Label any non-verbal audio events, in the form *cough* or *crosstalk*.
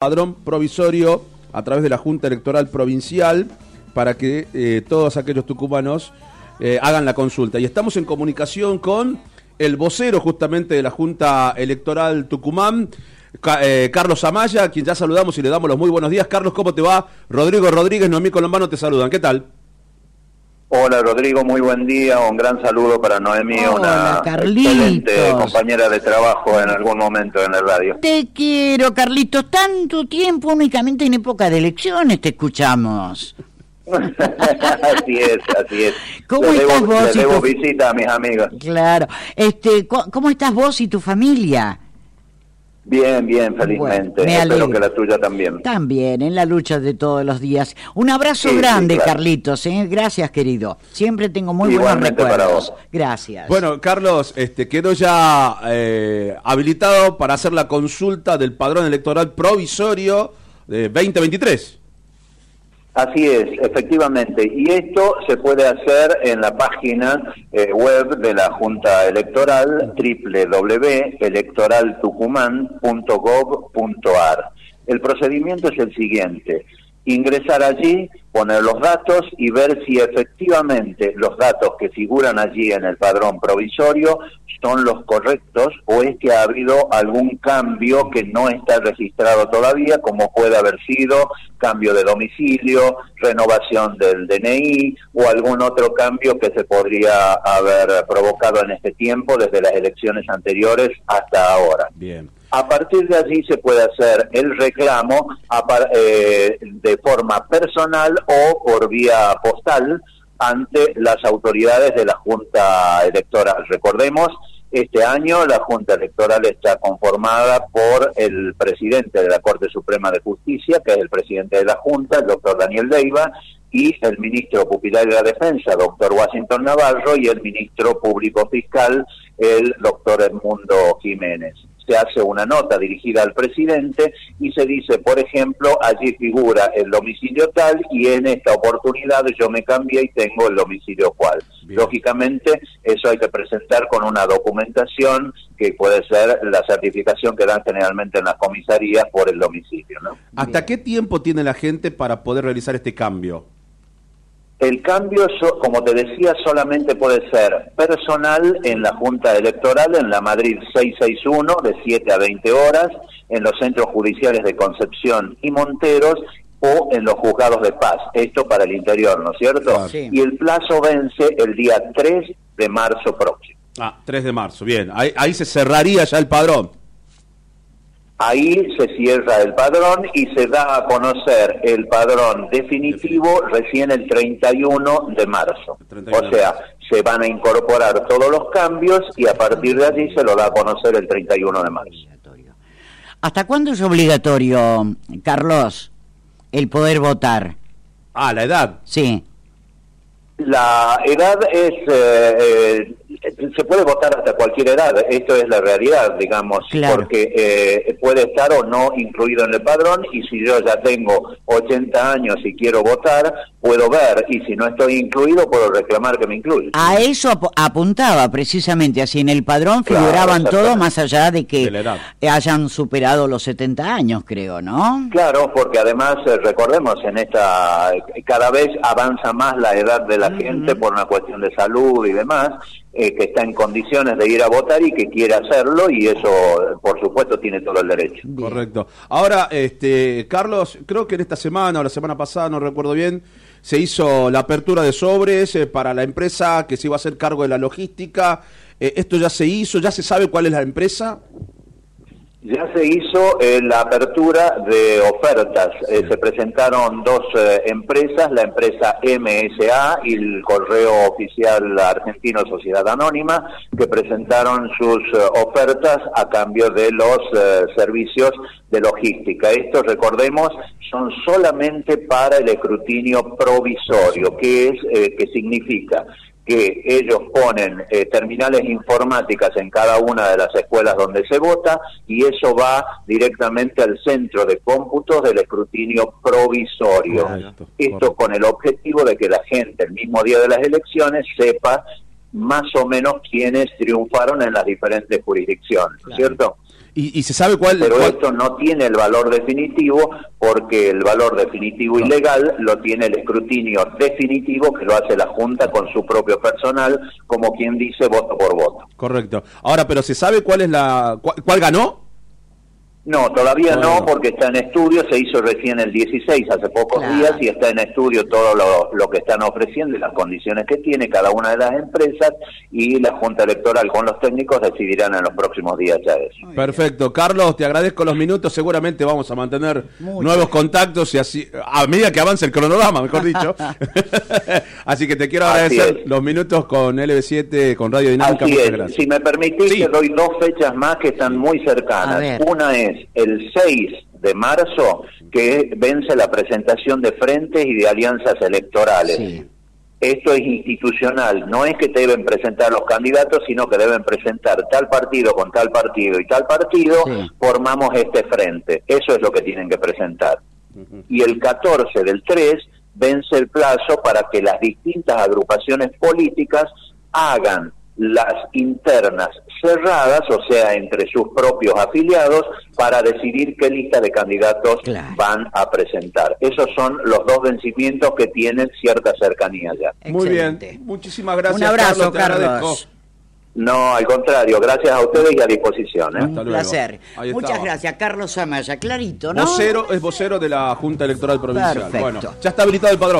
padrón provisorio a través de la Junta Electoral Provincial para que eh, todos aquellos tucumanos eh, hagan la consulta. Y estamos en comunicación con el vocero justamente de la Junta Electoral Tucumán, eh, Carlos Amaya, a quien ya saludamos y le damos los muy buenos días. Carlos, ¿cómo te va? Rodrigo Rodríguez, Noemí Colombano te saludan. ¿Qué tal? Hola Rodrigo, muy buen día, un gran saludo para Noemí, una excelente compañera de trabajo en algún momento en el radio. Te quiero, Carlitos, tanto tiempo únicamente en época de elecciones te escuchamos. *laughs* así es, así es. ¿Cómo estás vos? Le debo visita a mis amigas. Claro. Este, ¿Cómo estás vos y tu familia? Bien, bien, felizmente. Espero que la tuya también. También, en la lucha de todos los días. Un abrazo grande, Carlitos. ¿eh? Gracias, querido. Siempre tengo muy buenos recuerdos. Gracias. Bueno, Carlos, este, quedó ya eh, habilitado para hacer la consulta del padrón electoral provisorio de 2023. Así es, efectivamente. Y esto se puede hacer en la página eh, web de la Junta Electoral, www.electoraltucumán.gov.ar. El procedimiento es el siguiente ingresar allí, poner los datos y ver si efectivamente los datos que figuran allí en el padrón provisorio son los correctos o es que ha habido algún cambio que no está registrado todavía, como puede haber sido cambio de domicilio, renovación del DNI o algún otro cambio que se podría haber provocado en este tiempo desde las elecciones anteriores hasta ahora. Bien. A partir de allí se puede hacer el reclamo eh, de forma personal o por vía postal ante las autoridades de la Junta Electoral. Recordemos, este año la Junta Electoral está conformada por el presidente de la Corte Suprema de Justicia, que es el presidente de la Junta, el doctor Daniel Leiva, y el ministro pupilar de la Defensa, doctor Washington Navarro, y el ministro público fiscal, el doctor Edmundo Jiménez se hace una nota dirigida al presidente y se dice, por ejemplo, allí figura el domicilio tal y en esta oportunidad yo me cambié y tengo el domicilio cual. Lógicamente, eso hay que presentar con una documentación que puede ser la certificación que dan generalmente en las comisarías por el domicilio. ¿no? ¿Hasta qué tiempo tiene la gente para poder realizar este cambio? El cambio, como te decía, solamente puede ser personal en la Junta Electoral, en la Madrid 661, de 7 a 20 horas, en los centros judiciales de Concepción y Monteros, o en los juzgados de paz. Esto para el interior, ¿no es cierto? Y el plazo vence el día 3 de marzo próximo. Ah, 3 de marzo, bien. Ahí, ahí se cerraría ya el padrón. Ahí se cierra el padrón y se da a conocer el padrón definitivo recién el 31 de marzo. O sea, se van a incorporar todos los cambios y a partir de allí se lo da a conocer el 31 de marzo. ¿Hasta cuándo es obligatorio, Carlos, el poder votar? Ah, la edad. Sí. La edad es eh, eh se puede votar hasta cualquier edad, esto es la realidad, digamos, porque eh, puede estar o no incluido en el padrón y si yo ya tengo 80 años y quiero votar, puedo ver y si no estoy incluido puedo reclamar que me incluya. A eso apuntaba precisamente, así en el padrón figuraban todos más allá de que hayan superado los 70 años, creo, ¿no? Claro, porque además eh, recordemos en esta cada vez avanza más la edad de la gente por una cuestión de salud y demás eh, que está en condiciones de ir a votar y que quiere hacerlo y eso, por supuesto, tiene todo el derecho. Correcto. Ahora, este, Carlos, creo que en esta semana o la semana pasada, no recuerdo bien, se hizo la apertura de sobres eh, para la empresa que se iba a hacer cargo de la logística. Eh, ¿Esto ya se hizo? ¿Ya se sabe cuál es la empresa? Ya se hizo eh, la apertura de ofertas. Eh, se presentaron dos eh, empresas, la empresa MSA y el Correo Oficial Argentino Sociedad Anónima, que presentaron sus ofertas a cambio de los servicios de logística. Estos, recordemos, son solamente para el escrutinio provisorio, que es, que significa que ellos ponen eh, terminales informáticas en cada una de las escuelas donde se vota y eso va directamente al centro de cómputos del escrutinio provisorio. Esto con el objetivo de que la gente el mismo día de las elecciones sepa más o menos quiénes triunfaron en las diferentes jurisdicciones, ¿cierto? ¿Y, se sabe cuál? Pero esto no tiene el valor definitivo porque el valor definitivo y legal lo tiene el escrutinio definitivo que lo hace la Junta con su propio personal, como quien dice voto por voto. Correcto. Ahora, pero ¿se sabe cuál es la... cuál ganó? No, todavía no, porque está en estudio, se hizo recién el 16, hace pocos días, y está en estudio todo lo, que están ofreciendo y las condiciones que tiene cada una de las empresas, y la Junta Electoral con los técnicos decidirán en los próximos días ya eso. Perfecto. Carlos, te agradezco los minutos, seguramente vamos a mantener nuevos contactos y así, a medida que avance el cronograma, mejor dicho. *laughs* *laughs* así que te quiero agradecer los minutos con LB7, con Radio Dinámica. Si me permitís, te doy dos fechas más que están muy cercanas. Una es el 6 de marzo que vence la presentación de frentes y de alianzas electorales. Esto es institucional, no es que deben presentar los candidatos, sino que deben presentar tal partido con tal partido y tal partido, formamos este frente. Eso es lo que tienen que presentar. Y el 14 del 3 vence el plazo para que las distintas agrupaciones políticas hagan las internas cerradas, o sea, entre sus propios afiliados, para decidir qué lista de candidatos van a presentar. Esos son los dos vencimientos que tienen cierta cercanía ya. Muy bien, muchísimas gracias. Un abrazo, Carlos. No, al contrario, gracias a ustedes y a disposición. ¿eh? Un placer. Muchas gracias, Carlos Amaya. Clarito, ¿no? Vocero, es vocero de la Junta Electoral Provincial. Bueno, ya está habilitado el padrón.